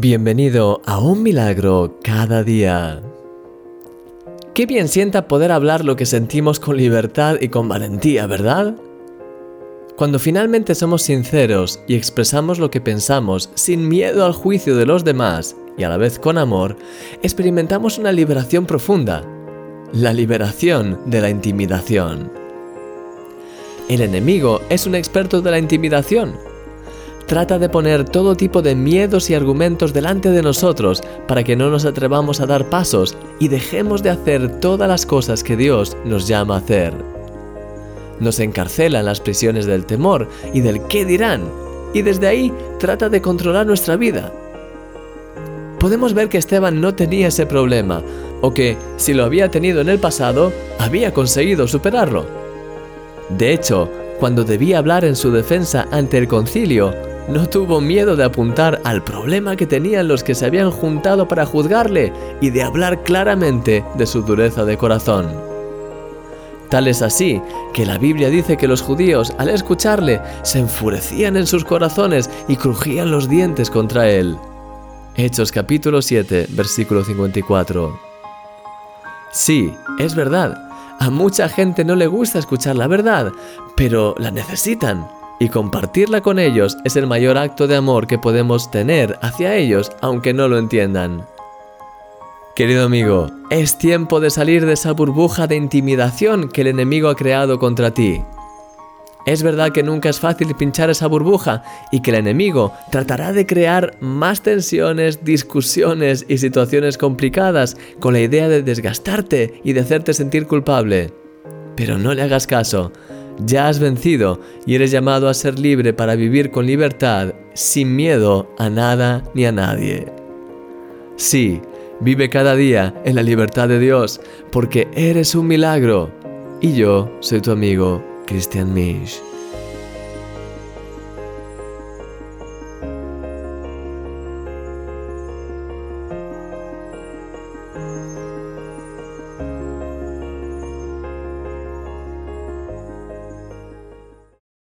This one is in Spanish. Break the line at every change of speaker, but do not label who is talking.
Bienvenido a un milagro cada día. Qué bien sienta poder hablar lo que sentimos con libertad y con valentía, ¿verdad? Cuando finalmente somos sinceros y expresamos lo que pensamos sin miedo al juicio de los demás y a la vez con amor, experimentamos una liberación profunda, la liberación de la intimidación. El enemigo es un experto de la intimidación trata de poner todo tipo de miedos y argumentos delante de nosotros para que no nos atrevamos a dar pasos y dejemos de hacer todas las cosas que Dios nos llama a hacer. Nos encarcela en las prisiones del temor y del qué dirán, y desde ahí trata de controlar nuestra vida. Podemos ver que Esteban no tenía ese problema, o que, si lo había tenido en el pasado, había conseguido superarlo. De hecho, cuando debía hablar en su defensa ante el concilio, no tuvo miedo de apuntar al problema que tenían los que se habían juntado para juzgarle y de hablar claramente de su dureza de corazón. Tal es así que la Biblia dice que los judíos, al escucharle, se enfurecían en sus corazones y crujían los dientes contra él. Hechos capítulo 7, versículo 54. Sí, es verdad, a mucha gente no le gusta escuchar la verdad, pero la necesitan y compartirla con ellos es el mayor acto de amor que podemos tener hacia ellos aunque no lo entiendan. Querido amigo, es tiempo de salir de esa burbuja de intimidación que el enemigo ha creado contra ti. Es verdad que nunca es fácil pinchar esa burbuja y que el enemigo tratará de crear más tensiones, discusiones y situaciones complicadas con la idea de desgastarte y de hacerte sentir culpable. Pero no le hagas caso, ya has vencido y eres llamado a ser libre para vivir con libertad, sin miedo a nada ni a nadie. Sí, vive cada día en la libertad de Dios, porque eres un milagro. Y yo soy tu amigo, Christian Misch.